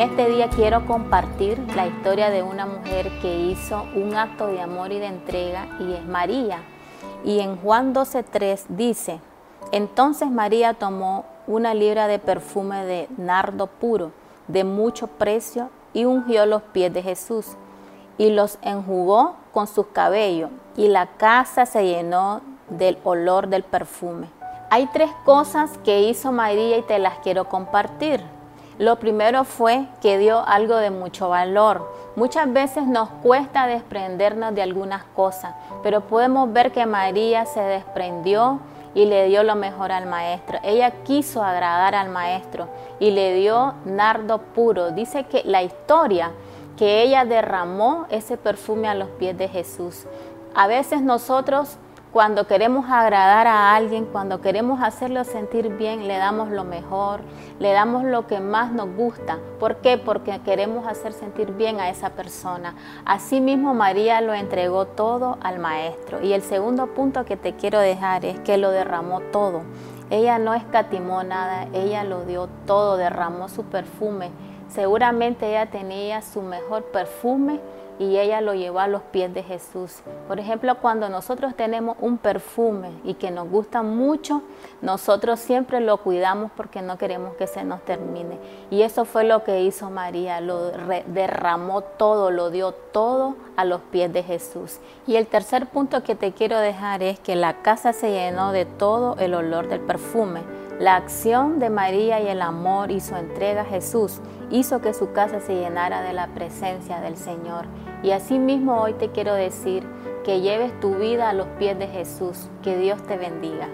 En este día quiero compartir la historia de una mujer que hizo un acto de amor y de entrega y es María. Y en Juan 12.3 dice, entonces María tomó una libra de perfume de nardo puro, de mucho precio, y ungió los pies de Jesús, y los enjugó con sus cabellos, y la casa se llenó del olor del perfume. Hay tres cosas que hizo María y te las quiero compartir. Lo primero fue que dio algo de mucho valor. Muchas veces nos cuesta desprendernos de algunas cosas, pero podemos ver que María se desprendió y le dio lo mejor al maestro. Ella quiso agradar al maestro y le dio nardo puro. Dice que la historia que ella derramó ese perfume a los pies de Jesús. A veces nosotros cuando queremos agradar a alguien, cuando queremos hacerlo sentir bien, le damos lo mejor, le damos lo que más nos gusta. ¿Por qué? Porque queremos hacer sentir bien a esa persona. Asimismo, María lo entregó todo al Maestro. Y el segundo punto que te quiero dejar es que lo derramó todo. Ella no escatimó nada, ella lo dio todo, derramó su perfume. Seguramente ella tenía su mejor perfume y ella lo llevó a los pies de Jesús. Por ejemplo, cuando nosotros tenemos un perfume y que nos gusta mucho, nosotros siempre lo cuidamos porque no queremos que se nos termine. Y eso fue lo que hizo María, lo derramó todo, lo dio todo a los pies de Jesús. Y el tercer punto que te quiero dejar es que la casa se llenó de todo el olor del perfume. La acción de María y el amor y su entrega a Jesús hizo que su casa se llenara de la presencia del Señor. Y asimismo hoy te quiero decir que lleves tu vida a los pies de Jesús. Que Dios te bendiga.